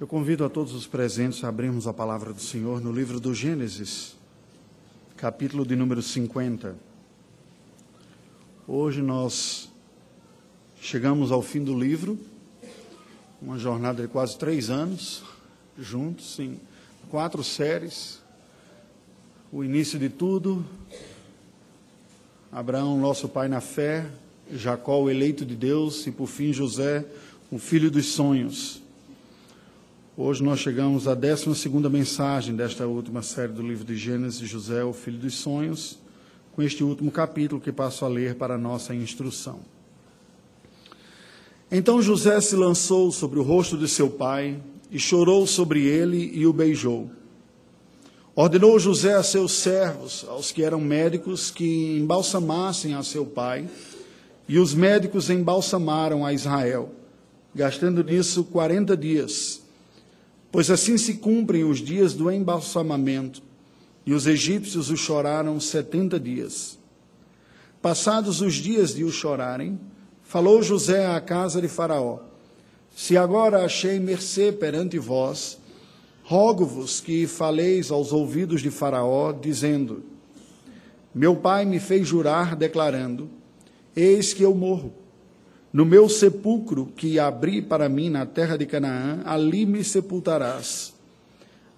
Eu convido a todos os presentes a abrirmos a palavra do Senhor no livro do Gênesis, capítulo de número 50. Hoje nós chegamos ao fim do livro, uma jornada de quase três anos, juntos, em quatro séries. O início de tudo, Abraão, nosso pai na fé, Jacó, o eleito de Deus, e por fim José, o filho dos sonhos. Hoje nós chegamos à 12 mensagem desta última série do livro de Gênesis, José, o filho dos sonhos, com este último capítulo que passo a ler para a nossa instrução. Então José se lançou sobre o rosto de seu pai e chorou sobre ele e o beijou. Ordenou José a seus servos, aos que eram médicos, que embalsamassem a seu pai, e os médicos embalsamaram a Israel, gastando nisso quarenta dias Pois assim se cumprem os dias do embalsamamento, e os egípcios o choraram setenta dias. Passados os dias de o chorarem, falou José à casa de Faraó: Se agora achei mercê perante vós, rogo-vos que faleis aos ouvidos de Faraó, dizendo: Meu pai me fez jurar, declarando: Eis que eu morro no meu sepulcro que abri para mim na terra de Canaã, ali me sepultarás.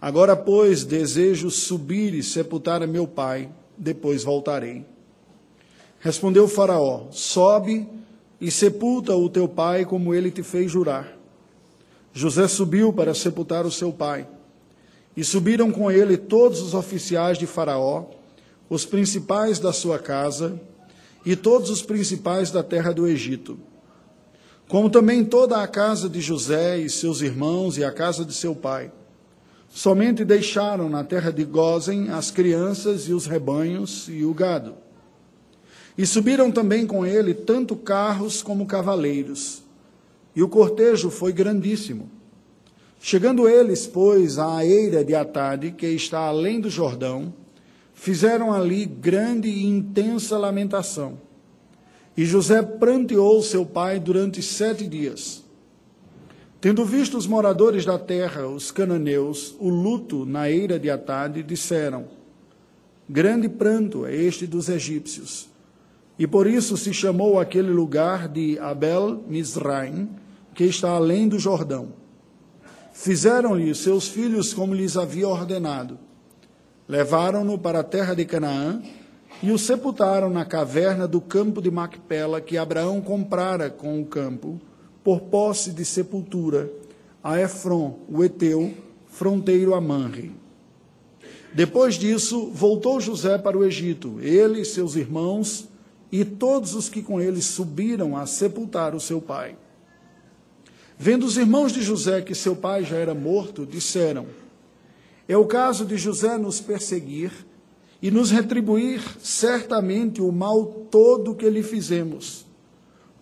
Agora, pois, desejo subir e sepultar meu pai, depois voltarei. Respondeu Faraó: Sobe e sepulta o teu pai, como ele te fez jurar. José subiu para sepultar o seu pai. E subiram com ele todos os oficiais de Faraó, os principais da sua casa e todos os principais da terra do Egito como também toda a casa de José e seus irmãos e a casa de seu pai. Somente deixaram na terra de Gozen as crianças e os rebanhos e o gado. E subiram também com ele tanto carros como cavaleiros. E o cortejo foi grandíssimo. Chegando eles, pois, à eira de Atade, que está além do Jordão, fizeram ali grande e intensa lamentação e José pranteou seu pai durante sete dias. Tendo visto os moradores da terra, os cananeus, o luto na eira de Atade, disseram: Grande pranto é este dos egípcios. E por isso se chamou aquele lugar de Abel Mizraim, que está além do Jordão. Fizeram-lhe seus filhos como lhes havia ordenado. Levaram-no para a terra de Canaã e o sepultaram na caverna do campo de Macpela, que Abraão comprara com o campo, por posse de sepultura, a Efron, o Eteu, fronteiro a Manre. Depois disso, voltou José para o Egito, ele e seus irmãos, e todos os que com ele subiram a sepultar o seu pai. Vendo os irmãos de José que seu pai já era morto, disseram: É o caso de José nos perseguir e nos retribuir certamente o mal todo que lhe fizemos.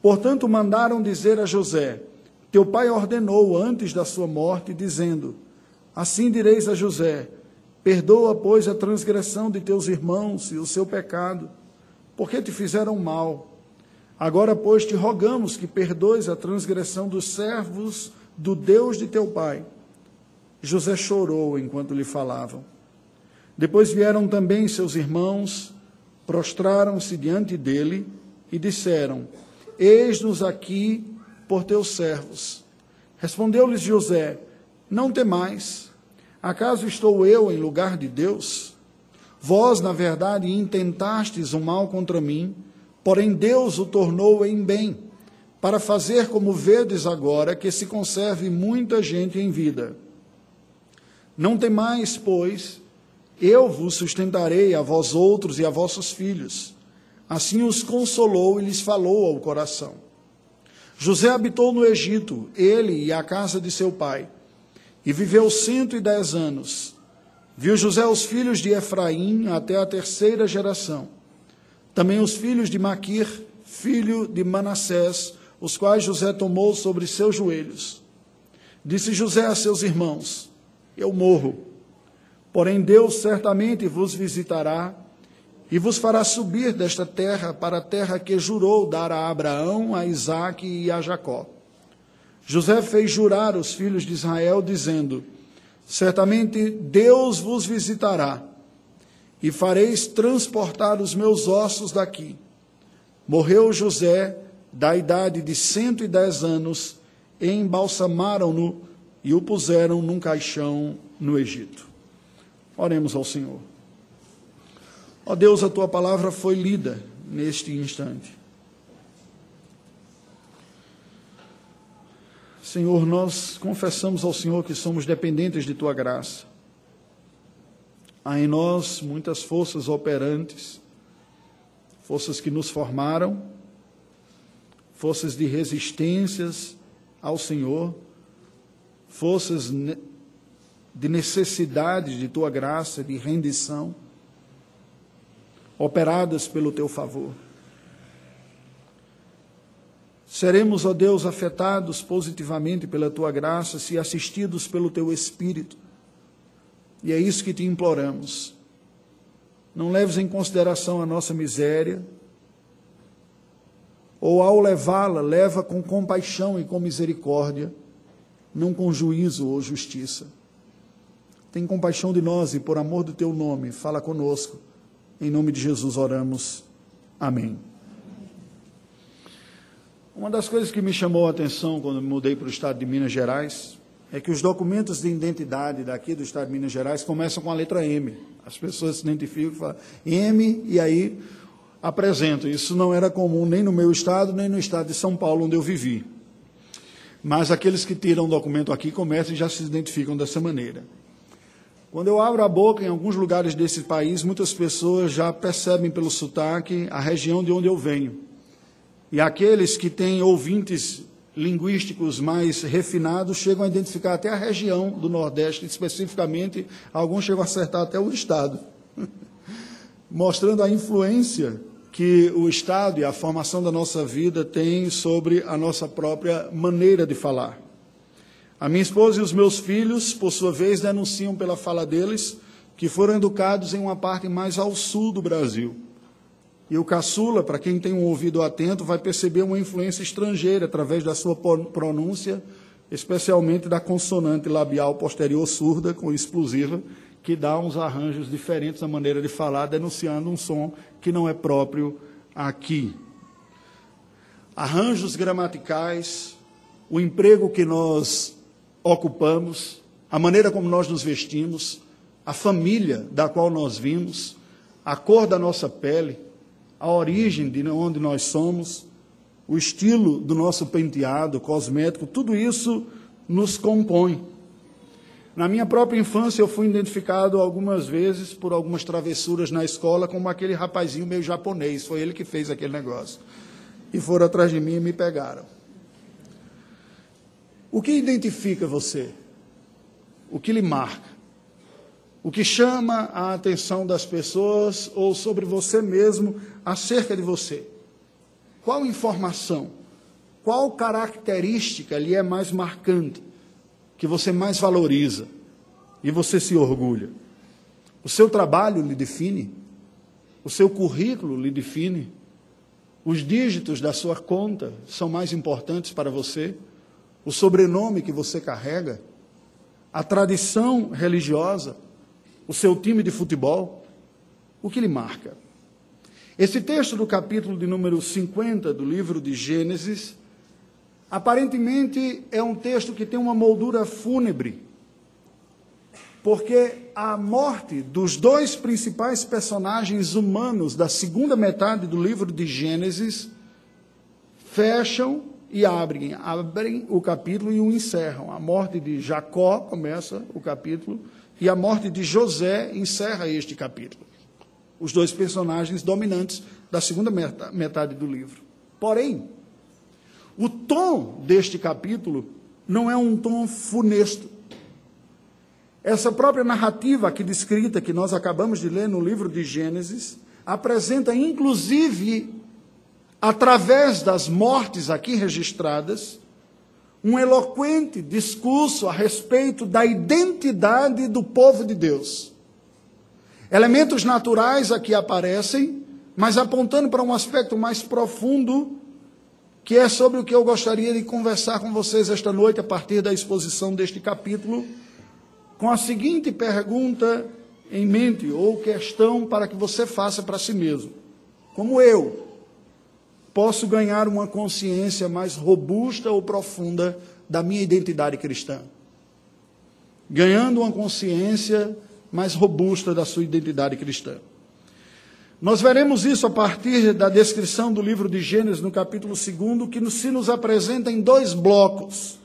Portanto, mandaram dizer a José: Teu pai ordenou antes da sua morte, dizendo: Assim direis a José: Perdoa, pois, a transgressão de teus irmãos e o seu pecado, porque te fizeram mal. Agora, pois, te rogamos que perdoes a transgressão dos servos do Deus de teu pai. José chorou enquanto lhe falavam. Depois vieram também seus irmãos, prostraram-se diante dele e disseram: Eis-nos aqui por teus servos. Respondeu-lhes José: Não temais. Acaso estou eu em lugar de Deus? Vós, na verdade, intentastes o mal contra mim, porém Deus o tornou em bem, para fazer como vedes agora que se conserve muita gente em vida. Não temais, pois, eu vos sustentarei a vós outros e a vossos filhos. Assim os consolou e lhes falou ao coração. José habitou no Egito, ele e a casa de seu pai, e viveu cento e dez anos. Viu José os filhos de Efraim até a terceira geração. Também os filhos de Maquir, filho de Manassés, os quais José tomou sobre seus joelhos. Disse José a seus irmãos: Eu morro Porém, Deus certamente vos visitará e vos fará subir desta terra para a terra que jurou dar a Abraão, a Isaque e a Jacó. José fez jurar os filhos de Israel, dizendo: Certamente Deus vos visitará, e fareis transportar os meus ossos daqui. Morreu José, da idade de cento e dez anos, e embalsamaram-no e o puseram num caixão no Egito. Oremos ao Senhor. Ó Deus, a tua palavra foi lida neste instante. Senhor, nós confessamos ao Senhor que somos dependentes de tua graça. Há em nós muitas forças operantes, forças que nos formaram, forças de resistências ao Senhor, forças de necessidade de tua graça, de rendição, operadas pelo teu favor. Seremos, ó Deus, afetados positivamente pela tua graça, se assistidos pelo teu Espírito. E é isso que te imploramos. Não leves em consideração a nossa miséria, ou ao levá-la, leva com compaixão e com misericórdia, não com juízo ou justiça. Tem compaixão de nós e, por amor do teu nome, fala conosco. Em nome de Jesus oramos. Amém. Uma das coisas que me chamou a atenção quando me mudei para o estado de Minas Gerais é que os documentos de identidade daqui do estado de Minas Gerais começam com a letra M. As pessoas se identificam e falam M e aí apresentam. Isso não era comum nem no meu estado, nem no estado de São Paulo, onde eu vivi. Mas aqueles que tiram o documento aqui começam e já se identificam dessa maneira. Quando eu abro a boca em alguns lugares desse país, muitas pessoas já percebem pelo sotaque a região de onde eu venho. E aqueles que têm ouvintes linguísticos mais refinados chegam a identificar até a região do Nordeste, especificamente, alguns chegam a acertar até o Estado, mostrando a influência que o Estado e a formação da nossa vida tem sobre a nossa própria maneira de falar. A minha esposa e os meus filhos, por sua vez, denunciam pela fala deles que foram educados em uma parte mais ao sul do Brasil. E o caçula, para quem tem um ouvido atento, vai perceber uma influência estrangeira através da sua pronúncia, especialmente da consonante labial posterior surda com explosiva, que dá uns arranjos diferentes na maneira de falar, denunciando um som que não é próprio aqui. Arranjos gramaticais, o emprego que nós ocupamos, a maneira como nós nos vestimos, a família da qual nós vimos, a cor da nossa pele, a origem de onde nós somos, o estilo do nosso penteado, cosmético, tudo isso nos compõe. Na minha própria infância, eu fui identificado algumas vezes por algumas travessuras na escola como aquele rapazinho meio japonês. Foi ele que fez aquele negócio. E foram atrás de mim e me pegaram. O que identifica você? O que lhe marca? O que chama a atenção das pessoas ou sobre você mesmo acerca de você? Qual informação, qual característica lhe é mais marcante, que você mais valoriza e você se orgulha? O seu trabalho lhe define? O seu currículo lhe define? Os dígitos da sua conta são mais importantes para você? O sobrenome que você carrega, a tradição religiosa, o seu time de futebol, o que lhe marca? Esse texto do capítulo de número 50 do livro de Gênesis, aparentemente é um texto que tem uma moldura fúnebre, porque a morte dos dois principais personagens humanos da segunda metade do livro de Gênesis fecham e abrem, abrem o capítulo e o encerram. A morte de Jacó começa o capítulo e a morte de José encerra este capítulo. Os dois personagens dominantes da segunda metade do livro. Porém, o tom deste capítulo não é um tom funesto. Essa própria narrativa aqui descrita que nós acabamos de ler no livro de Gênesis apresenta inclusive através das mortes aqui registradas, um eloquente discurso a respeito da identidade do povo de Deus. Elementos naturais aqui aparecem, mas apontando para um aspecto mais profundo que é sobre o que eu gostaria de conversar com vocês esta noite, a partir da exposição deste capítulo, com a seguinte pergunta em mente, ou questão para que você faça para si mesmo: Como eu posso ganhar uma consciência mais robusta ou profunda da minha identidade cristã? Ganhando uma consciência mais robusta da sua identidade cristã. Nós veremos isso a partir da descrição do livro de Gênesis, no capítulo 2, que se nos apresenta em dois blocos.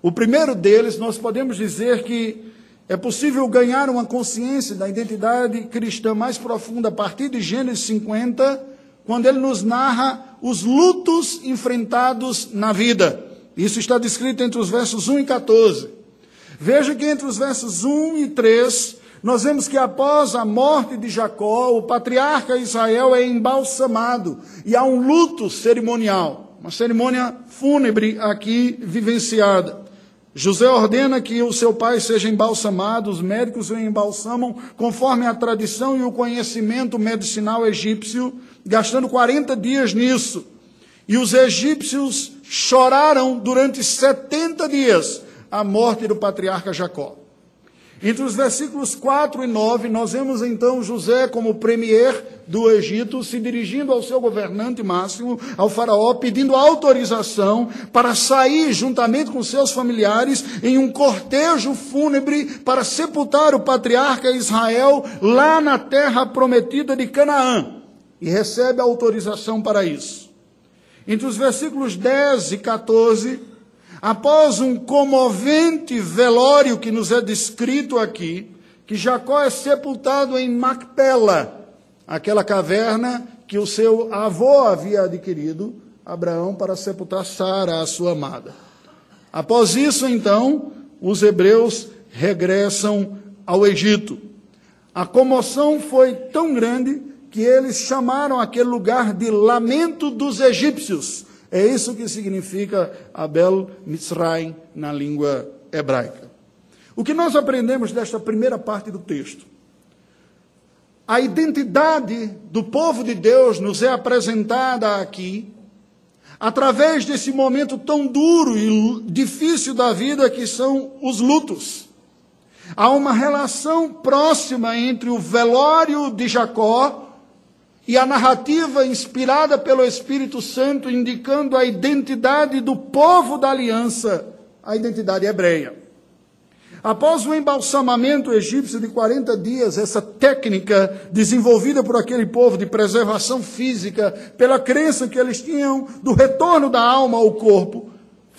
O primeiro deles, nós podemos dizer que é possível ganhar uma consciência da identidade cristã mais profunda a partir de Gênesis 50, quando ele nos narra os lutos enfrentados na vida. Isso está descrito entre os versos 1 e 14. Veja que entre os versos 1 e 3, nós vemos que após a morte de Jacó, o patriarca Israel é embalsamado e há um luto cerimonial, uma cerimônia fúnebre aqui vivenciada. José ordena que o seu pai seja embalsamado, os médicos o embalsamam conforme a tradição e o conhecimento medicinal egípcio, gastando 40 dias nisso. E os egípcios choraram durante 70 dias a morte do patriarca Jacó. Entre os versículos 4 e 9, nós vemos então José como premier do Egito se dirigindo ao seu governante máximo, ao faraó, pedindo autorização para sair juntamente com seus familiares em um cortejo fúnebre para sepultar o patriarca Israel lá na terra prometida de Canaã. E recebe autorização para isso. Entre os versículos 10 e 14, após um comovente velório que nos é descrito aqui, que Jacó é sepultado em Macpela, aquela caverna que o seu avô havia adquirido, Abraão, para sepultar Sara, a sua amada. Após isso, então, os hebreus regressam ao Egito. A comoção foi tão grande que eles chamaram aquele lugar de Lamento dos Egípcios é isso que significa Abel Mitzrayim na língua hebraica. O que nós aprendemos desta primeira parte do texto? A identidade do povo de Deus nos é apresentada aqui através desse momento tão duro e difícil da vida que são os lutos. Há uma relação próxima entre o velório de Jacó e a narrativa inspirada pelo Espírito Santo indicando a identidade do povo da aliança, a identidade hebreia. Após o embalsamamento egípcio de 40 dias, essa técnica desenvolvida por aquele povo de preservação física, pela crença que eles tinham do retorno da alma ao corpo,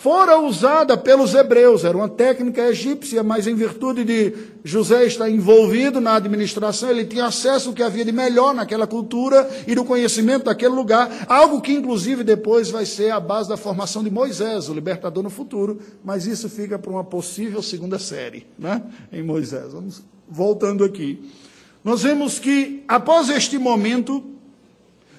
fora usada pelos hebreus. Era uma técnica egípcia, mas em virtude de José estar envolvido na administração, ele tinha acesso ao que havia de melhor naquela cultura e do conhecimento daquele lugar, algo que inclusive depois vai ser a base da formação de Moisés, o libertador no futuro, mas isso fica para uma possível segunda série, né? Em Moisés. Vamos voltando aqui. Nós vemos que após este momento,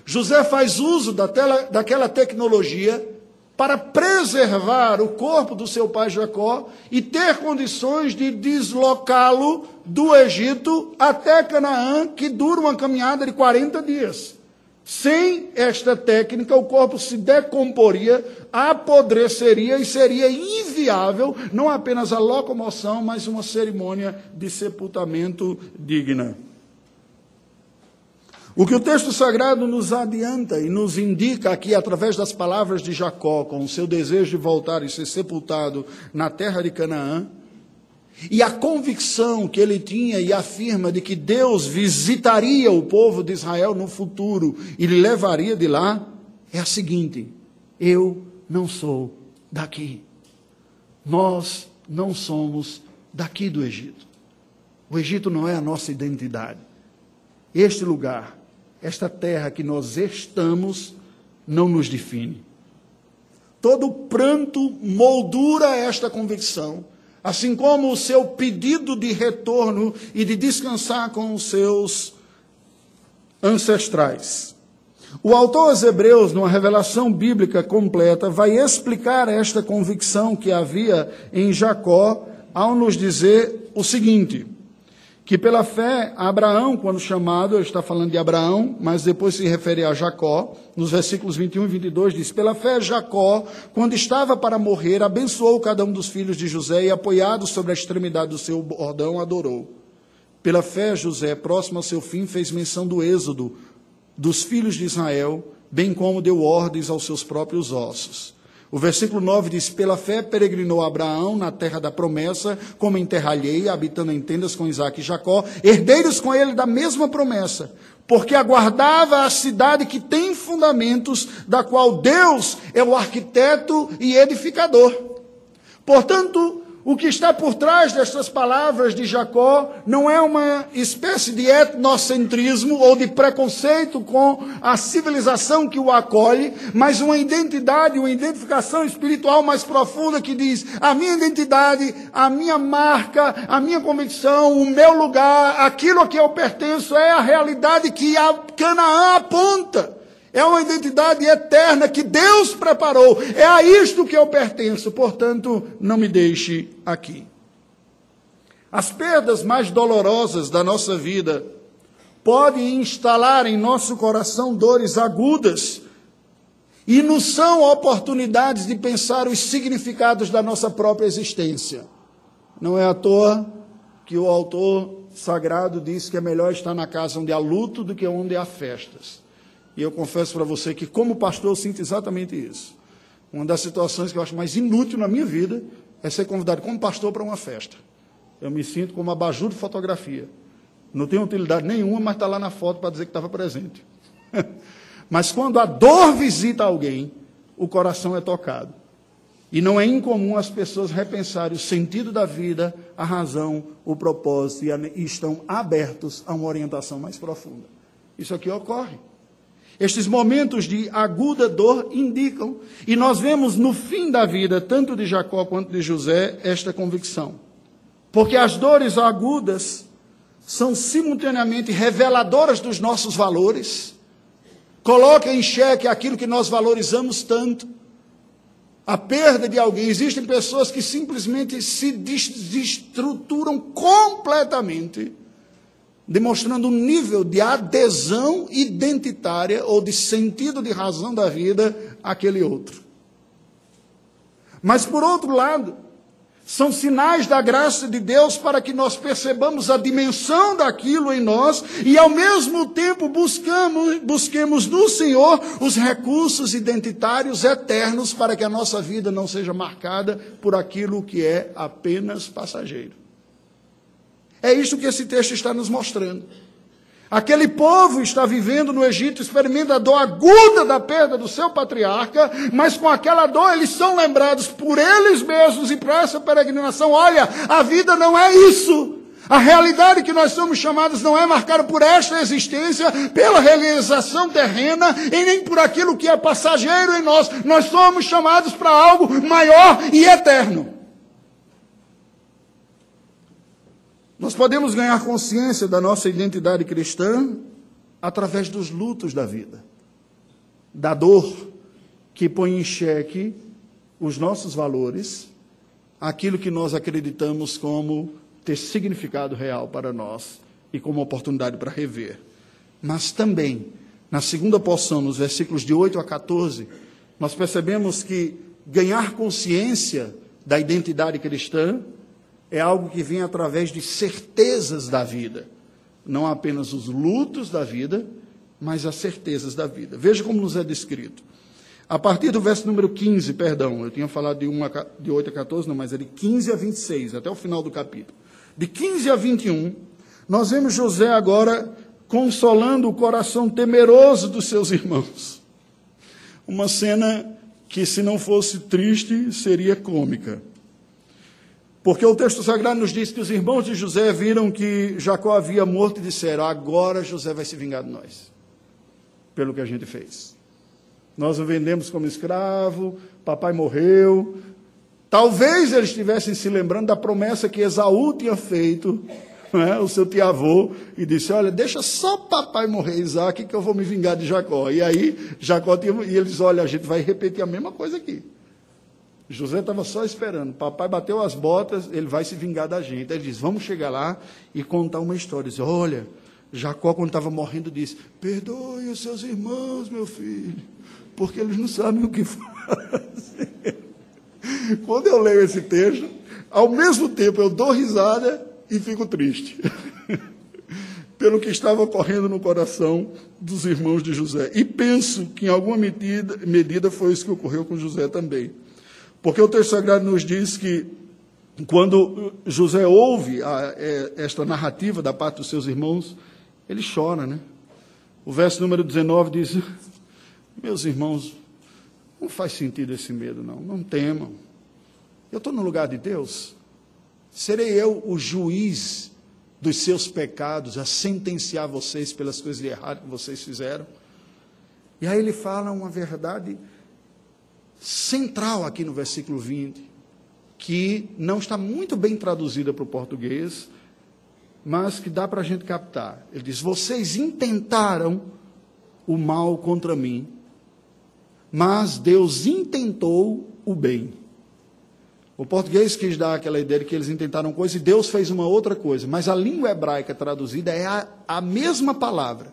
José faz uso daquela tecnologia para preservar o corpo do seu pai Jacó e ter condições de deslocá-lo do Egito até Canaã, que dura uma caminhada de 40 dias. Sem esta técnica, o corpo se decomporia, apodreceria e seria inviável não apenas a locomoção, mas uma cerimônia de sepultamento digna. O que o texto sagrado nos adianta e nos indica aqui, através das palavras de Jacó, com o seu desejo de voltar e ser sepultado na terra de Canaã, e a convicção que ele tinha e afirma de que Deus visitaria o povo de Israel no futuro e lhe levaria de lá, é a seguinte: eu não sou daqui. Nós não somos daqui do Egito. O Egito não é a nossa identidade. Este lugar esta terra que nós estamos não nos define. Todo pranto moldura esta convicção, assim como o seu pedido de retorno e de descansar com os seus ancestrais. O autor aos Hebreus, numa revelação bíblica completa, vai explicar esta convicção que havia em Jacó ao nos dizer o seguinte: que pela fé, Abraão, quando chamado, ele está falando de Abraão, mas depois se refere a Jacó, nos versículos 21 e 22 diz: Pela fé, Jacó, quando estava para morrer, abençoou cada um dos filhos de José e, apoiado sobre a extremidade do seu bordão, adorou. Pela fé, José, próximo ao seu fim, fez menção do êxodo dos filhos de Israel, bem como deu ordens aos seus próprios ossos. O versículo 9 diz: Pela fé peregrinou Abraão na terra da promessa, como em terra alheia, habitando em tendas com Isaac e Jacó, herdeiros com ele da mesma promessa, porque aguardava a cidade que tem fundamentos, da qual Deus é o arquiteto e edificador. Portanto, o que está por trás destas palavras de Jacó não é uma espécie de etnocentrismo ou de preconceito com a civilização que o acolhe, mas uma identidade, uma identificação espiritual mais profunda que diz: a minha identidade, a minha marca, a minha convicção, o meu lugar, aquilo a que eu pertenço é a realidade que a Canaã aponta. É uma identidade eterna que Deus preparou. É a isto que eu pertenço. Portanto, não me deixe aqui. As perdas mais dolorosas da nossa vida podem instalar em nosso coração dores agudas e nos são oportunidades de pensar os significados da nossa própria existência. Não é à toa que o autor sagrado diz que é melhor estar na casa onde há luto do que onde há festas. E eu confesso para você que, como pastor, eu sinto exatamente isso. Uma das situações que eu acho mais inútil na minha vida é ser convidado como pastor para uma festa. Eu me sinto como abajur de fotografia. Não tem utilidade nenhuma, mas está lá na foto para dizer que estava presente. mas quando a dor visita alguém, o coração é tocado. E não é incomum as pessoas repensarem o sentido da vida, a razão, o propósito e, estão abertos a uma orientação mais profunda. Isso aqui ocorre. Estes momentos de aguda dor indicam, e nós vemos no fim da vida, tanto de Jacó quanto de José, esta convicção. Porque as dores agudas são simultaneamente reveladoras dos nossos valores, colocam em xeque aquilo que nós valorizamos tanto, a perda de alguém. Existem pessoas que simplesmente se desestruturam completamente demonstrando um nível de adesão identitária ou de sentido de razão da vida àquele outro. Mas, por outro lado, são sinais da graça de Deus para que nós percebamos a dimensão daquilo em nós e, ao mesmo tempo, buscamos, busquemos no Senhor os recursos identitários eternos para que a nossa vida não seja marcada por aquilo que é apenas passageiro. É isso que esse texto está nos mostrando. Aquele povo está vivendo no Egito, experimenta a dor aguda da perda do seu patriarca, mas com aquela dor eles são lembrados por eles mesmos e por essa peregrinação: olha, a vida não é isso. A realidade que nós somos chamados não é marcada por esta existência, pela realização terrena e nem por aquilo que é passageiro em nós. Nós somos chamados para algo maior e eterno. Nós podemos ganhar consciência da nossa identidade cristã através dos lutos da vida, da dor que põe em xeque os nossos valores, aquilo que nós acreditamos como ter significado real para nós e como oportunidade para rever. Mas também, na segunda porção, nos versículos de 8 a 14, nós percebemos que ganhar consciência da identidade cristã é algo que vem através de certezas da vida. Não apenas os lutos da vida, mas as certezas da vida. Veja como nos é descrito. A partir do verso número 15, perdão, eu tinha falado de, 1 a, de 8 a 14, não, mas é de 15 a 26, até o final do capítulo. De 15 a 21, nós vemos José agora consolando o coração temeroso dos seus irmãos. Uma cena que, se não fosse triste, seria cômica. Porque o texto sagrado nos diz que os irmãos de José viram que Jacó havia morto e disseram: agora José vai se vingar de nós, pelo que a gente fez. Nós o vendemos como escravo, papai morreu. Talvez eles estivessem se lembrando da promessa que Esaú tinha feito, né, o seu tio-avô, e disse: Olha, deixa só papai morrer, Isaac, que eu vou me vingar de Jacó. E aí, Jacó tinha, e eles: Olha, a gente vai repetir a mesma coisa aqui. José estava só esperando. Papai bateu as botas, ele vai se vingar da gente. Ele diz: Vamos chegar lá e contar uma história. Diz: Olha, Jacó, quando estava morrendo, disse: Perdoe os seus irmãos, meu filho, porque eles não sabem o que fazer. Quando eu leio esse texto, ao mesmo tempo eu dou risada e fico triste. Pelo que estava ocorrendo no coração dos irmãos de José. E penso que em alguma medida, medida foi isso que ocorreu com José também. Porque o texto sagrado nos diz que quando José ouve a, é, esta narrativa da parte dos seus irmãos, ele chora, né? O verso número 19 diz: Meus irmãos, não faz sentido esse medo, não. Não temam. Eu estou no lugar de Deus. Serei eu o juiz dos seus pecados, a sentenciar vocês pelas coisas erradas que vocês fizeram. E aí ele fala uma verdade central aqui no versículo 20, que não está muito bem traduzida para o português, mas que dá para a gente captar. Ele diz: Vocês intentaram o mal contra mim, mas Deus intentou o bem. O português quis dar aquela ideia de que eles intentaram coisa e Deus fez uma outra coisa, mas a língua hebraica traduzida é a, a mesma palavra.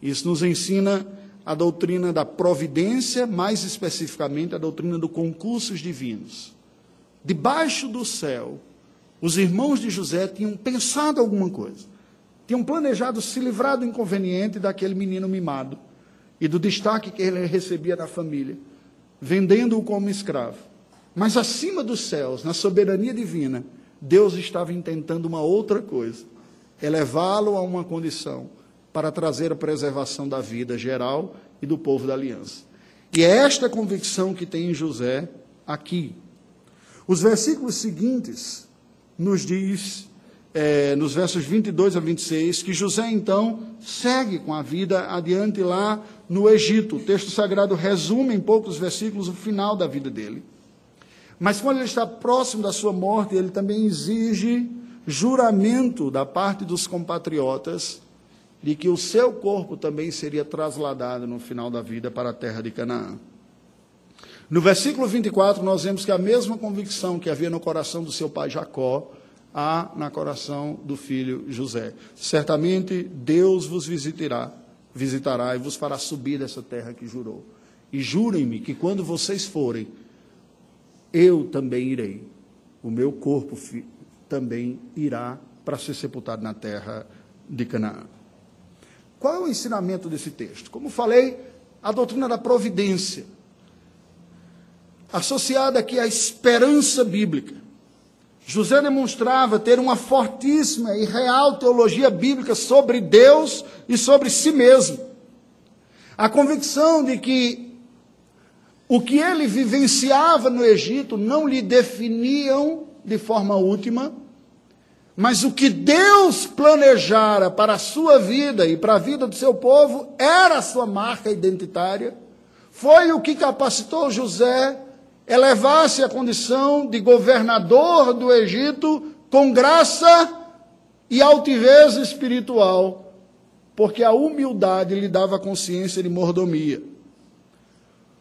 Isso nos ensina a doutrina da providência, mais especificamente a doutrina dos concursos divinos. Debaixo do céu, os irmãos de José tinham pensado alguma coisa. Tinham planejado se livrar do inconveniente daquele menino mimado e do destaque que ele recebia da família, vendendo-o como escravo. Mas acima dos céus, na soberania divina, Deus estava intentando uma outra coisa: elevá-lo a uma condição para trazer a preservação da vida geral e do povo da aliança. E é esta convicção que tem em José aqui. Os versículos seguintes nos diz, é, nos versos 22 a 26, que José então segue com a vida adiante lá no Egito. O texto sagrado resume em poucos versículos o final da vida dele. Mas quando ele está próximo da sua morte, ele também exige juramento da parte dos compatriotas de que o seu corpo também seria trasladado no final da vida para a terra de Canaã. No versículo 24, nós vemos que a mesma convicção que havia no coração do seu pai Jacó, há no coração do filho José. Certamente Deus vos visitará, visitará e vos fará subir dessa terra que jurou. E jurem-me que quando vocês forem, eu também irei. O meu corpo também irá para ser sepultado na terra de Canaã. Qual é o ensinamento desse texto? Como falei, a doutrina da providência, associada aqui à esperança bíblica. José demonstrava ter uma fortíssima e real teologia bíblica sobre Deus e sobre si mesmo. A convicção de que o que ele vivenciava no Egito não lhe definiam de forma última, mas o que Deus planejara para a sua vida e para a vida do seu povo era a sua marca identitária. Foi o que capacitou José elevar-se à condição de governador do Egito com graça e altivez espiritual, porque a humildade lhe dava consciência de mordomia.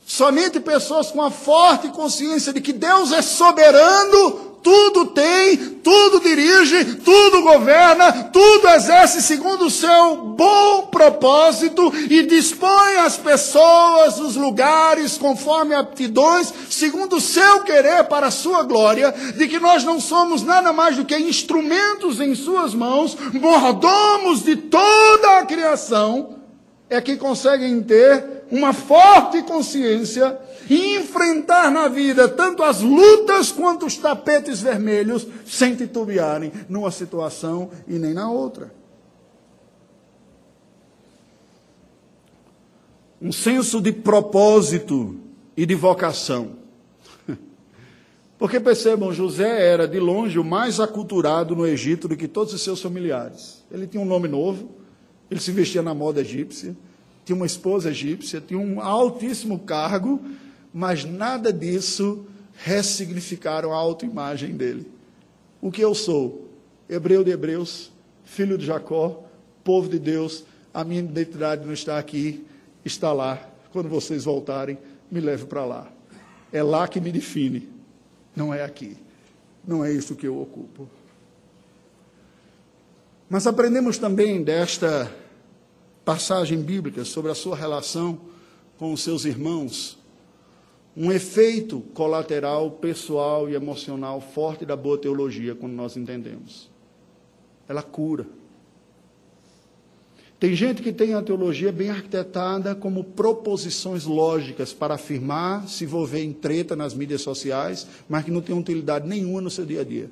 Somente pessoas com a forte consciência de que Deus é soberano tudo tem, tudo dirige, tudo governa, tudo exerce segundo o seu bom propósito e dispõe as pessoas, os lugares, conforme aptidões, segundo o seu querer para a sua glória, de que nós não somos nada mais do que instrumentos em suas mãos, mordomos de toda a criação, é que conseguem ter uma forte consciência e enfrentar na vida tanto as lutas quanto os tapetes vermelhos sem titubearem numa situação e nem na outra. Um senso de propósito e de vocação. Porque percebam, José era de longe o mais aculturado no Egito do que todos os seus familiares. Ele tinha um nome novo, ele se vestia na moda egípcia, tinha uma esposa egípcia, tinha um altíssimo cargo, mas nada disso ressignificaram a autoimagem dele. O que eu sou? Hebreu de Hebreus, filho de Jacó, povo de Deus, a minha identidade não está aqui, está lá. Quando vocês voltarem, me leve para lá. é lá que me define, não é aqui. Não é isso que eu ocupo. Mas aprendemos também desta passagem bíblica sobre a sua relação com os seus irmãos, um efeito colateral, pessoal e emocional forte da boa teologia, quando nós entendemos. Ela cura. Tem gente que tem a teologia bem arquitetada como proposições lógicas para afirmar, se envolver em treta nas mídias sociais, mas que não tem utilidade nenhuma no seu dia a dia.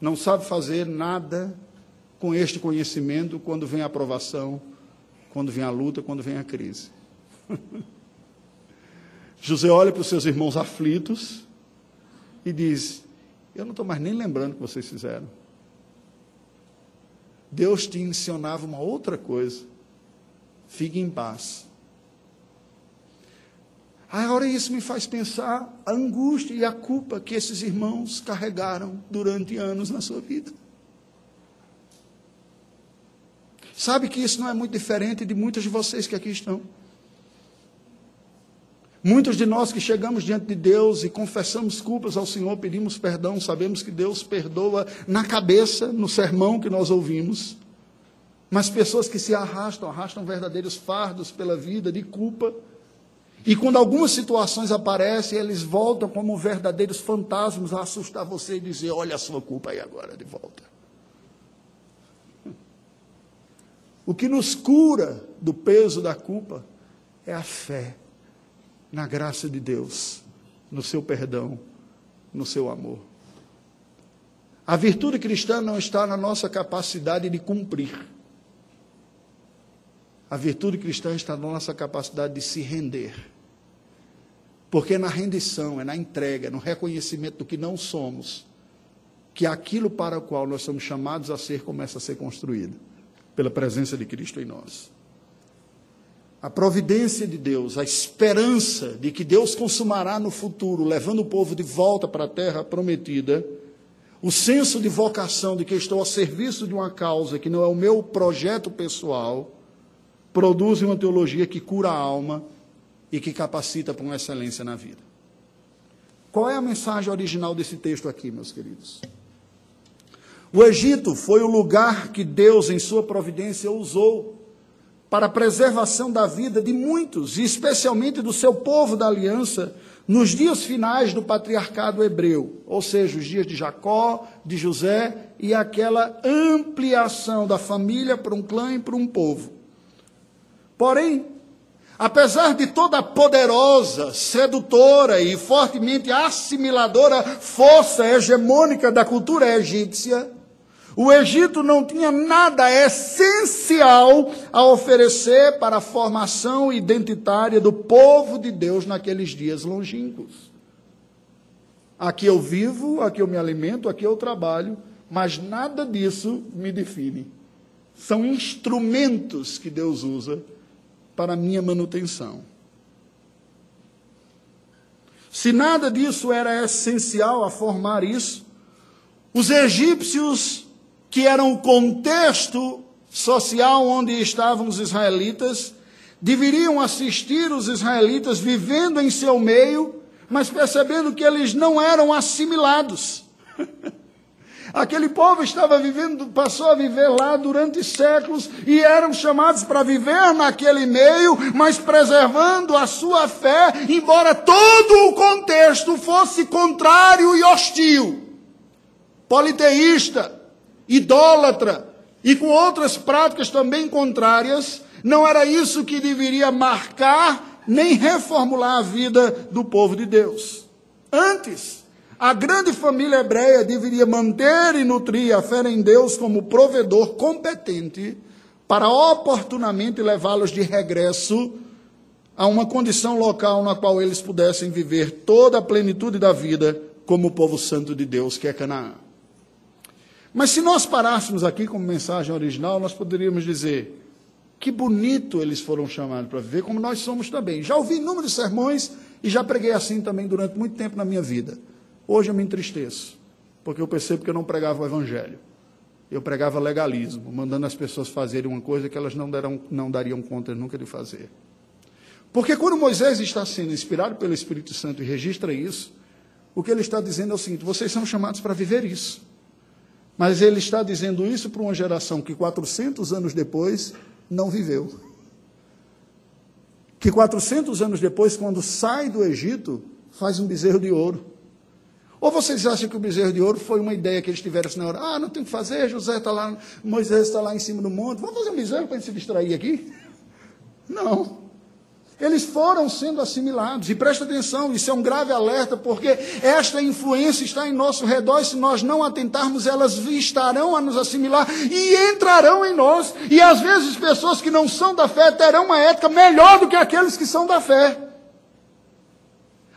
Não sabe fazer nada com este conhecimento quando vem a aprovação, quando vem a luta, quando vem a crise. José olha para os seus irmãos aflitos e diz: Eu não estou mais nem lembrando o que vocês fizeram. Deus te ensinava uma outra coisa. Fique em paz. Agora isso me faz pensar a angústia e a culpa que esses irmãos carregaram durante anos na sua vida. Sabe que isso não é muito diferente de muitos de vocês que aqui estão. Muitos de nós que chegamos diante de Deus e confessamos culpas ao Senhor, pedimos perdão, sabemos que Deus perdoa na cabeça, no sermão que nós ouvimos. Mas pessoas que se arrastam, arrastam verdadeiros fardos pela vida de culpa. E quando algumas situações aparecem, eles voltam como verdadeiros fantasmas a assustar você e dizer: Olha a sua culpa aí agora de volta. O que nos cura do peso da culpa é a fé na graça de Deus, no seu perdão, no seu amor. A virtude cristã não está na nossa capacidade de cumprir. A virtude cristã está na nossa capacidade de se render. Porque é na rendição, é na entrega, no reconhecimento do que não somos, que aquilo para o qual nós somos chamados a ser começa a ser construído, pela presença de Cristo em nós a providência de Deus, a esperança de que Deus consumará no futuro, levando o povo de volta para a terra prometida, o senso de vocação de que estou a serviço de uma causa que não é o meu projeto pessoal, produz uma teologia que cura a alma e que capacita para uma excelência na vida. Qual é a mensagem original desse texto aqui, meus queridos? O Egito foi o lugar que Deus, em sua providência, usou para a preservação da vida de muitos, e especialmente do seu povo da aliança, nos dias finais do patriarcado hebreu, ou seja, os dias de Jacó, de José e aquela ampliação da família para um clã e para um povo. Porém, apesar de toda a poderosa, sedutora e fortemente assimiladora força hegemônica da cultura egípcia, o Egito não tinha nada essencial a oferecer para a formação identitária do povo de Deus naqueles dias longínquos. Aqui eu vivo, aqui eu me alimento, aqui eu trabalho, mas nada disso me define. São instrumentos que Deus usa para a minha manutenção. Se nada disso era essencial a formar isso, os egípcios que era o contexto social onde estavam os israelitas, deveriam assistir os israelitas vivendo em seu meio, mas percebendo que eles não eram assimilados. Aquele povo estava vivendo, passou a viver lá durante séculos e eram chamados para viver naquele meio, mas preservando a sua fé, embora todo o contexto fosse contrário e hostil. Politeísta, idólatra e com outras práticas também contrárias, não era isso que deveria marcar nem reformular a vida do povo de Deus. Antes, a grande família hebreia deveria manter e nutrir a fé em Deus como provedor competente para oportunamente levá-los de regresso a uma condição local na qual eles pudessem viver toda a plenitude da vida como o povo santo de Deus, que é Canaã. Mas se nós parássemos aqui como mensagem original, nós poderíamos dizer: que bonito eles foram chamados para viver, como nós somos também. Já ouvi inúmeros sermões e já preguei assim também durante muito tempo na minha vida. Hoje eu me entristeço, porque eu percebo que eu não pregava o evangelho. Eu pregava legalismo, mandando as pessoas fazerem uma coisa que elas não, deram, não dariam conta nunca de fazer. Porque quando Moisés está sendo inspirado pelo Espírito Santo e registra isso, o que ele está dizendo é o seguinte: vocês são chamados para viver isso. Mas ele está dizendo isso para uma geração que 400 anos depois não viveu. Que 400 anos depois, quando sai do Egito, faz um bezerro de ouro. Ou vocês acham que o bezerro de ouro foi uma ideia que eles tiveram assim na hora? Ah, não tem o que fazer, José está lá, Moisés está lá em cima do monte, vamos fazer um bezerro para a gente se distrair aqui? Não. Eles foram sendo assimilados. E presta atenção, isso é um grave alerta, porque esta influência está em nosso redor, e se nós não atentarmos, elas estarão a nos assimilar e entrarão em nós. E às vezes pessoas que não são da fé terão uma ética melhor do que aqueles que são da fé.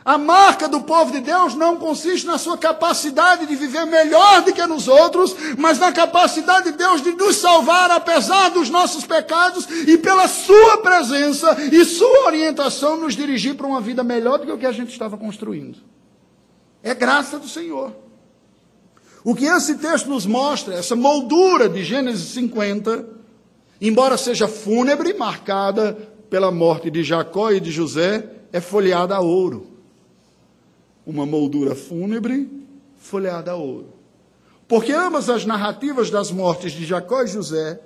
A marca do povo de Deus não consiste na sua capacidade de viver melhor do que nos outros, mas na capacidade de Deus de nos salvar apesar dos nossos pecados e pela sua presença e sua orientação nos dirigir para uma vida melhor do que o que a gente estava construindo. É graça do Senhor. O que esse texto nos mostra, essa moldura de Gênesis 50, embora seja fúnebre, marcada pela morte de Jacó e de José, é folheada a ouro uma moldura fúnebre folheada a ouro. Porque ambas as narrativas das mortes de Jacó e José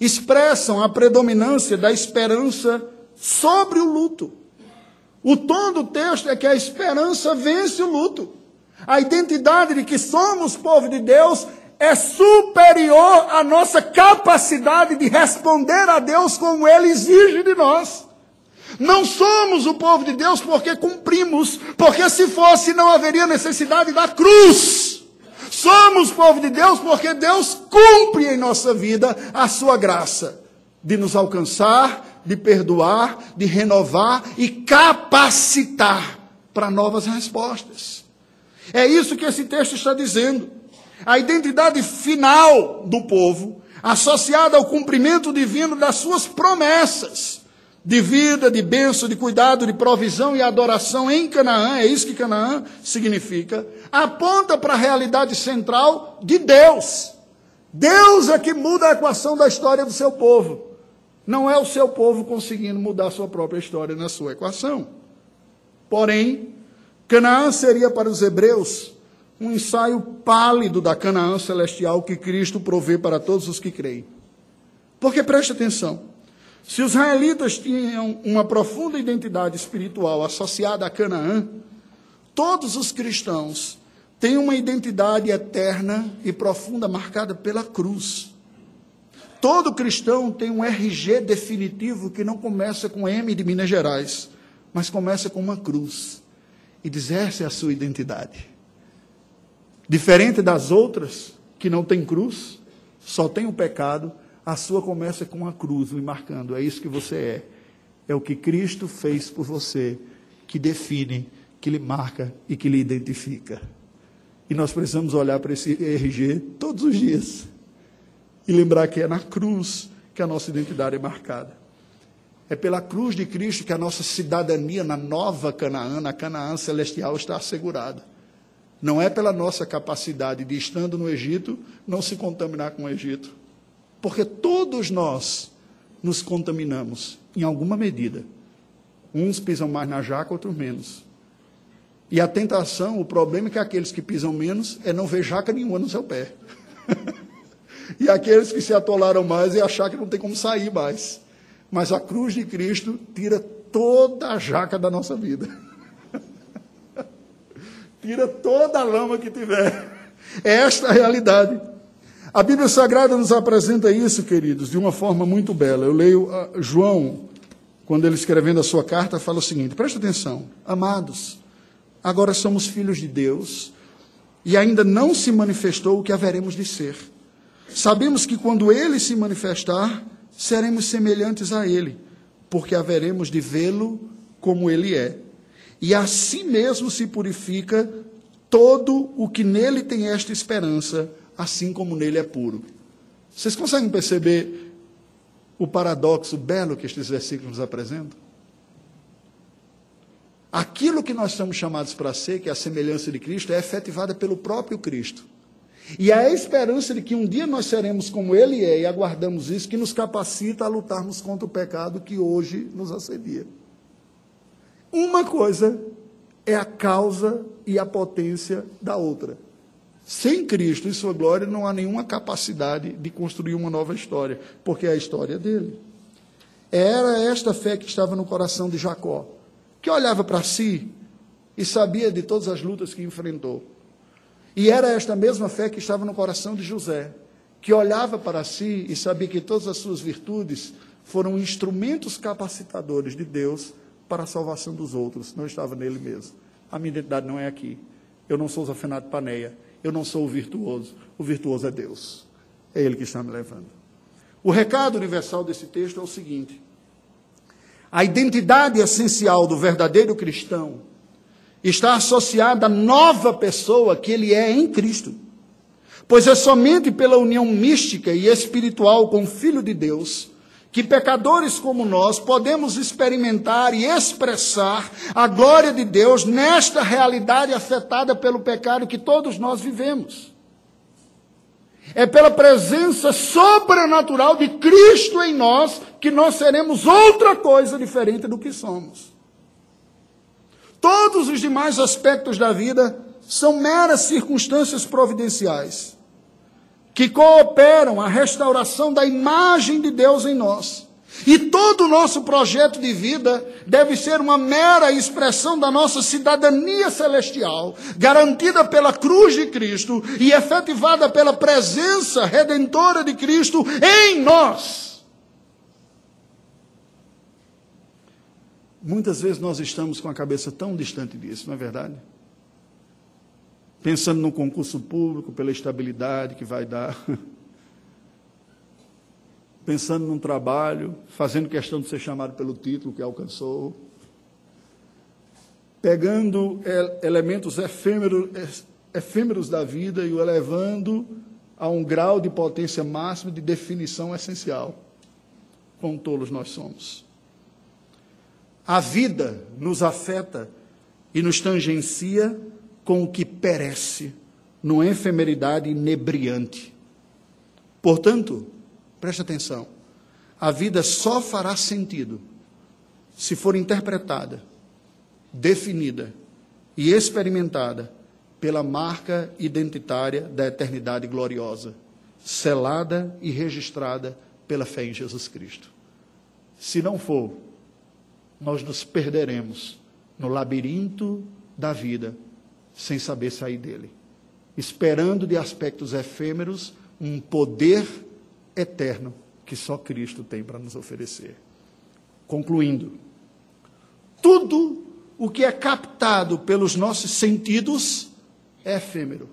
expressam a predominância da esperança sobre o luto. O tom do texto é que a esperança vence o luto. A identidade de que somos povo de Deus é superior à nossa capacidade de responder a Deus como Ele exige de nós. Não somos o povo de Deus porque cumprimos, porque se fosse não haveria necessidade da cruz. Somos povo de Deus porque Deus cumpre em nossa vida a sua graça de nos alcançar, de perdoar, de renovar e capacitar para novas respostas. É isso que esse texto está dizendo. A identidade final do povo, associada ao cumprimento divino das suas promessas de vida, de bênção, de cuidado, de provisão e adoração em Canaã, é isso que Canaã significa, aponta para a realidade central de Deus. Deus é que muda a equação da história do seu povo. Não é o seu povo conseguindo mudar a sua própria história na sua equação. Porém, Canaã seria para os hebreus um ensaio pálido da Canaã celestial que Cristo provê para todos os que creem. Porque preste atenção. Se os israelitas tinham uma profunda identidade espiritual associada a Canaã, todos os cristãos têm uma identidade eterna e profunda marcada pela cruz. Todo cristão tem um RG definitivo que não começa com M de Minas Gerais, mas começa com uma cruz. E diz: essa é a sua identidade. Diferente das outras, que não tem cruz, só tem o pecado, a sua começa com a cruz, me marcando. É isso que você é. É o que Cristo fez por você, que define, que lhe marca e que lhe identifica. E nós precisamos olhar para esse RG todos os dias e lembrar que é na cruz que a nossa identidade é marcada. É pela cruz de Cristo que a nossa cidadania na nova Canaã, na Canaã celestial, está assegurada. Não é pela nossa capacidade de, estando no Egito, não se contaminar com o Egito porque todos nós nos contaminamos, em alguma medida. Uns pisam mais na jaca, outros menos. E a tentação, o problema é que aqueles que pisam menos é não ver jaca nenhuma no seu pé. e aqueles que se atolaram mais é achar que não tem como sair mais. Mas a cruz de Cristo tira toda a jaca da nossa vida. tira toda a lama que tiver. É esta a realidade. A Bíblia Sagrada nos apresenta isso, queridos, de uma forma muito bela. Eu leio uh, João, quando ele escrevendo a sua carta, fala o seguinte: presta atenção, amados, agora somos filhos de Deus e ainda não se manifestou o que haveremos de ser. Sabemos que quando ele se manifestar, seremos semelhantes a ele, porque haveremos de vê-lo como ele é. E assim mesmo se purifica todo o que nele tem esta esperança assim como nele é puro. Vocês conseguem perceber o paradoxo belo que estes versículos nos apresentam? Aquilo que nós somos chamados para ser, que é a semelhança de Cristo, é efetivada pelo próprio Cristo. E é a esperança de que um dia nós seremos como Ele é, e aguardamos isso, que nos capacita a lutarmos contra o pecado que hoje nos assedia. Uma coisa é a causa e a potência da outra. Sem Cristo e sua glória não há nenhuma capacidade de construir uma nova história, porque é a história dele. Era esta fé que estava no coração de Jacó, que olhava para si e sabia de todas as lutas que enfrentou. E era esta mesma fé que estava no coração de José, que olhava para si e sabia que todas as suas virtudes foram instrumentos capacitadores de Deus para a salvação dos outros, não estava nele mesmo. A minha identidade não é aqui. Eu não sou Zafenato Paneia, eu não sou o virtuoso. O virtuoso é Deus. É Ele que está me levando. O recado universal desse texto é o seguinte: a identidade essencial do verdadeiro cristão está associada à nova pessoa que ele é em Cristo. Pois é somente pela união mística e espiritual com o Filho de Deus que pecadores como nós podemos experimentar e expressar a glória de Deus nesta realidade afetada pelo pecado que todos nós vivemos. É pela presença sobrenatural de Cristo em nós que nós seremos outra coisa diferente do que somos. Todos os demais aspectos da vida são meras circunstâncias providenciais que cooperam a restauração da imagem de Deus em nós. E todo o nosso projeto de vida deve ser uma mera expressão da nossa cidadania celestial, garantida pela cruz de Cristo e efetivada pela presença redentora de Cristo em nós. Muitas vezes nós estamos com a cabeça tão distante disso, não é verdade? Pensando no concurso público, pela estabilidade que vai dar, pensando num trabalho, fazendo questão de ser chamado pelo título que alcançou, pegando elementos efêmeros, efêmeros da vida e o elevando a um grau de potência máxima de definição essencial. Quão tolos nós somos. A vida nos afeta e nos tangencia com o que perece numa efemeridade inebriante. Portanto, preste atenção, a vida só fará sentido se for interpretada, definida e experimentada pela marca identitária da eternidade gloriosa, selada e registrada pela fé em Jesus Cristo. Se não for, nós nos perderemos no labirinto da vida sem saber sair dele, esperando de aspectos efêmeros um poder eterno que só Cristo tem para nos oferecer. Concluindo, tudo o que é captado pelos nossos sentidos é efêmero.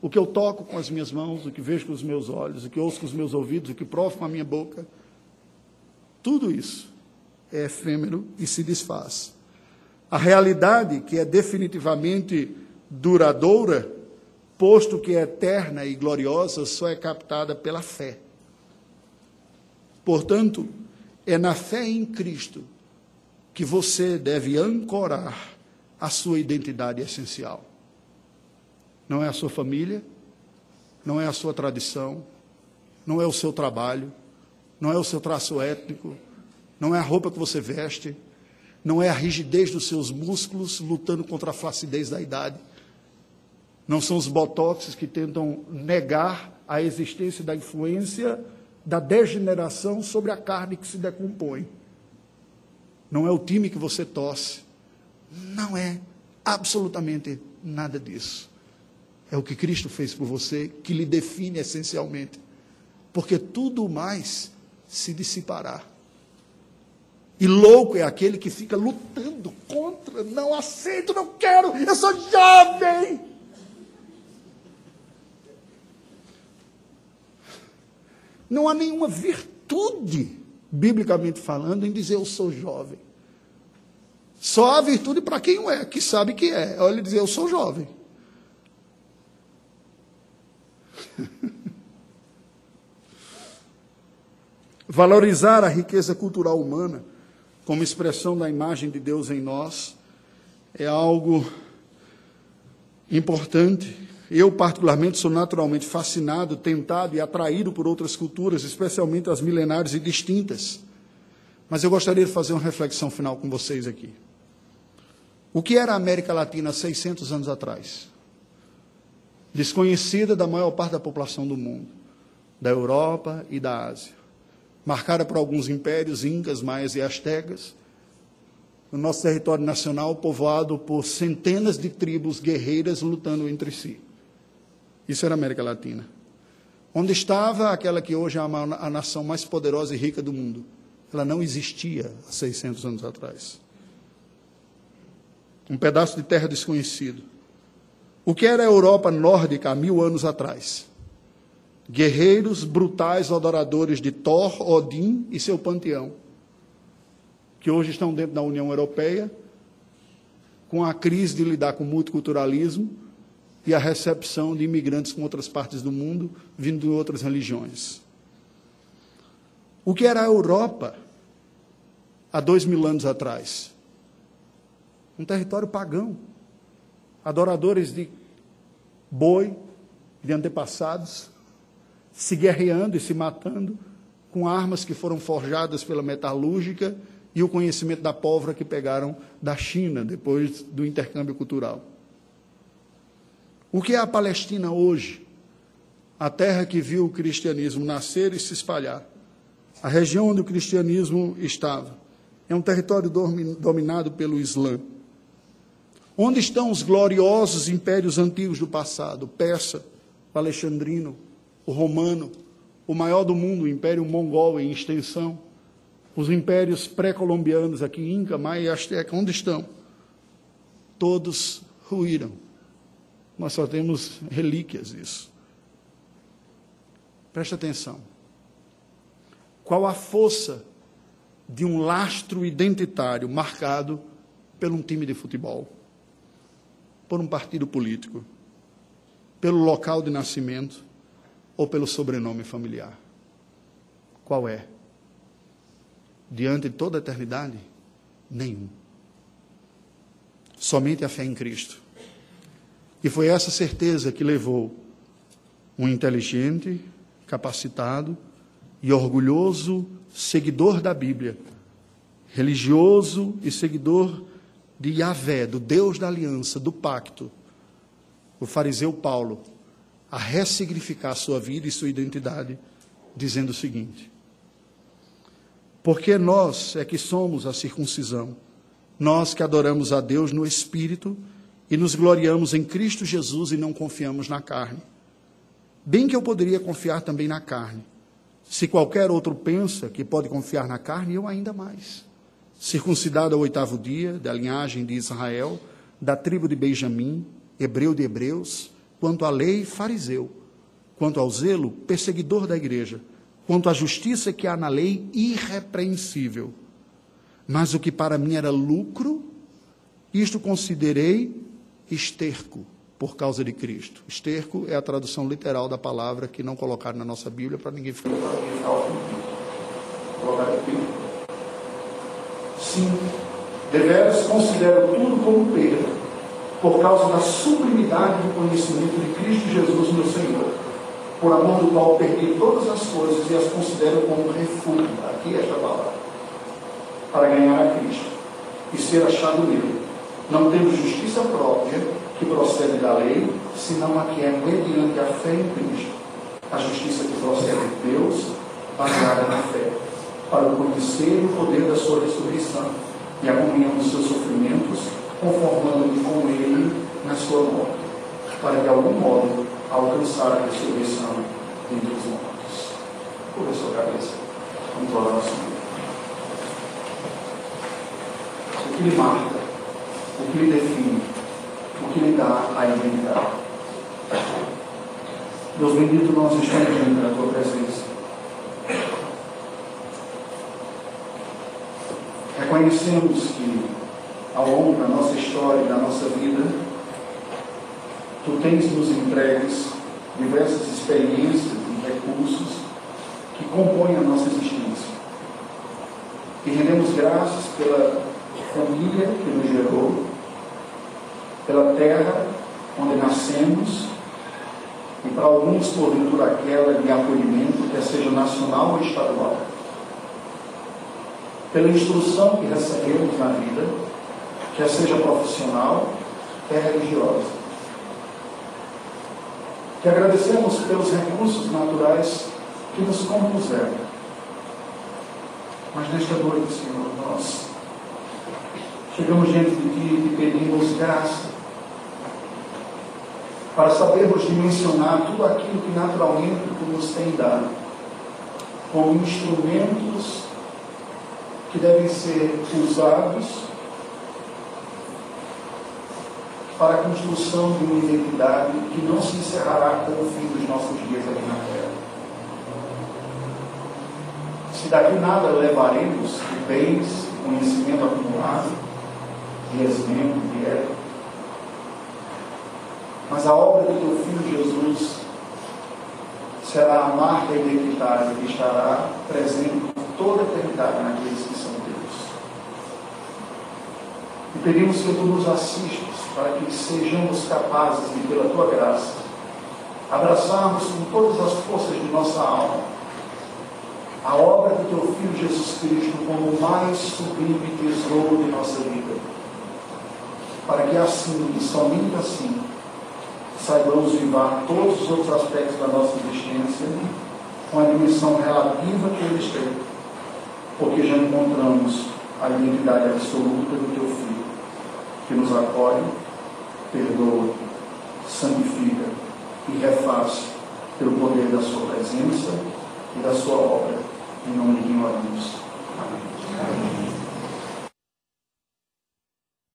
O que eu toco com as minhas mãos, o que vejo com os meus olhos, o que ouço com os meus ouvidos, o que provo com a minha boca, tudo isso é efêmero e se desfaz. A realidade, que é definitivamente duradoura, posto que é eterna e gloriosa, só é captada pela fé. Portanto, é na fé em Cristo que você deve ancorar a sua identidade essencial. Não é a sua família, não é a sua tradição, não é o seu trabalho, não é o seu traço étnico, não é a roupa que você veste, não é a rigidez dos seus músculos lutando contra a flacidez da idade. Não são os botoxes que tentam negar a existência da influência da degeneração sobre a carne que se decompõe. Não é o time que você torce. Não é absolutamente nada disso. É o que Cristo fez por você que lhe define essencialmente. Porque tudo mais se dissipará. E louco é aquele que fica lutando contra, não aceito, não quero, eu sou jovem. Não há nenhuma virtude, biblicamente falando, em dizer eu sou jovem. Só há virtude para quem é, que sabe que é. Olha dizer eu sou jovem. Valorizar a riqueza cultural humana como expressão da imagem de Deus em nós, é algo importante. Eu, particularmente, sou naturalmente fascinado, tentado e atraído por outras culturas, especialmente as milenares e distintas. Mas eu gostaria de fazer uma reflexão final com vocês aqui. O que era a América Latina 600 anos atrás? Desconhecida da maior parte da população do mundo, da Europa e da Ásia. Marcada por alguns impérios, incas, maias e astecas. O nosso território nacional povoado por centenas de tribos guerreiras lutando entre si. Isso era América Latina. Onde estava aquela que hoje é a nação mais poderosa e rica do mundo? Ela não existia há 600 anos atrás um pedaço de terra desconhecido. O que era a Europa nórdica há mil anos atrás? Guerreiros brutais adoradores de Thor, Odin e seu panteão, que hoje estão dentro da União Europeia, com a crise de lidar com o multiculturalismo e a recepção de imigrantes com outras partes do mundo, vindo de outras religiões. O que era a Europa há dois mil anos atrás? um território pagão, adoradores de boi, de antepassados, se guerreando e se matando com armas que foram forjadas pela metalúrgica e o conhecimento da pólvora que pegaram da China depois do intercâmbio cultural. O que é a Palestina hoje? A terra que viu o cristianismo nascer e se espalhar. A região onde o cristianismo estava. É um território dominado pelo Islã. Onde estão os gloriosos impérios antigos do passado? Persa, alexandrino, o romano, o maior do mundo, o império mongol em extensão, os impérios pré-colombianos aqui, Inca, Maia e Azteca, onde estão? Todos ruíram. Nós só temos relíquias disso. Preste atenção. Qual a força de um lastro identitário marcado por um time de futebol? por um partido político, pelo local de nascimento ou pelo sobrenome familiar? Qual é? Diante de toda a eternidade? Nenhum. Somente a fé em Cristo. E foi essa certeza que levou um inteligente, capacitado e orgulhoso seguidor da Bíblia, religioso e seguidor de Yahvé, do Deus da aliança, do pacto, o fariseu Paulo, a ressignificar sua vida e sua identidade, dizendo o seguinte: Porque nós é que somos a circuncisão, nós que adoramos a Deus no Espírito e nos gloriamos em Cristo Jesus e não confiamos na carne. Bem que eu poderia confiar também na carne. Se qualquer outro pensa que pode confiar na carne, eu ainda mais circuncidado ao oitavo dia, da linhagem de Israel, da tribo de Benjamim, hebreu de hebreus, quanto à lei, fariseu, quanto ao zelo, perseguidor da igreja, quanto à justiça que há na lei, irrepreensível. Mas o que para mim era lucro, isto considerei esterco por causa de Cristo. Esterco é a tradução literal da palavra que não colocaram na nossa Bíblia para ninguém ficar. Sim, deveras considero tudo como perda, por causa da sublimidade do conhecimento de Cristo Jesus, meu Senhor, por amor do qual perdi todas as coisas e as considero como refúgio, aqui é esta palavra, para ganhar a Cristo e ser achado nele, não tendo justiça própria que procede da lei, senão a que é mediante a fé em Cristo, a justiça que procede de Deus, baseada na fé para conhecer o poder da sua ressurreição e a comunhão dos seus sofrimentos, conformando-me com ele na sua morte, para de algum modo alcançar a ressurreição entre os mortos. Cubra sua cabeça. Vamos orar ao Senhor. O que lhe marca, o que lhe define, o que lhe dá a identidade. Deus bendito, nós estamos diante da tua presença. Reconhecemos que, ao longo da nossa história da nossa vida, Tu tens nos entregues diversas experiências e recursos que compõem a nossa existência. E rendemos graças pela família que nos gerou, pela terra onde nascemos, e para alguns, porventura, aquela de acolhimento, quer seja nacional ou estadual pela instrução que recebemos na vida quer seja profissional, quer religiosa. Que agradecemos pelos recursos naturais que nos compuseram. Mas nesta noite, Senhor, nós chegamos diante de Ti e pedimos graça para sabermos dimensionar tudo aquilo que naturalmente Tu nos tem dado, como instrumentos que devem ser usados para a construção de uma identidade que não se encerrará com o fim dos nossos dias aqui na terra. Se daqui nada levaremos de bens, conhecimento acumulado, de época, mas a obra do teu Filho Jesus será a marca identitária que estará presente por toda a eternidade naqueles que são teus. E pedimos que tu nos assistas para que sejamos capazes de, pela tua graça, abraçarmos com todas as forças de nossa alma a obra do teu Filho Jesus Cristo como o mais sublime tesouro de nossa vida. Para que assim, e somente assim, saibamos vivar todos os outros aspectos da nossa existência com a dimensão relativa que eles têm, porque já encontramos a identidade absoluta do teu Filho, que nos acolhe, perdoa, santifica e refaz pelo poder da sua presença e da sua obra. Em nome de quem. Amém. Amém.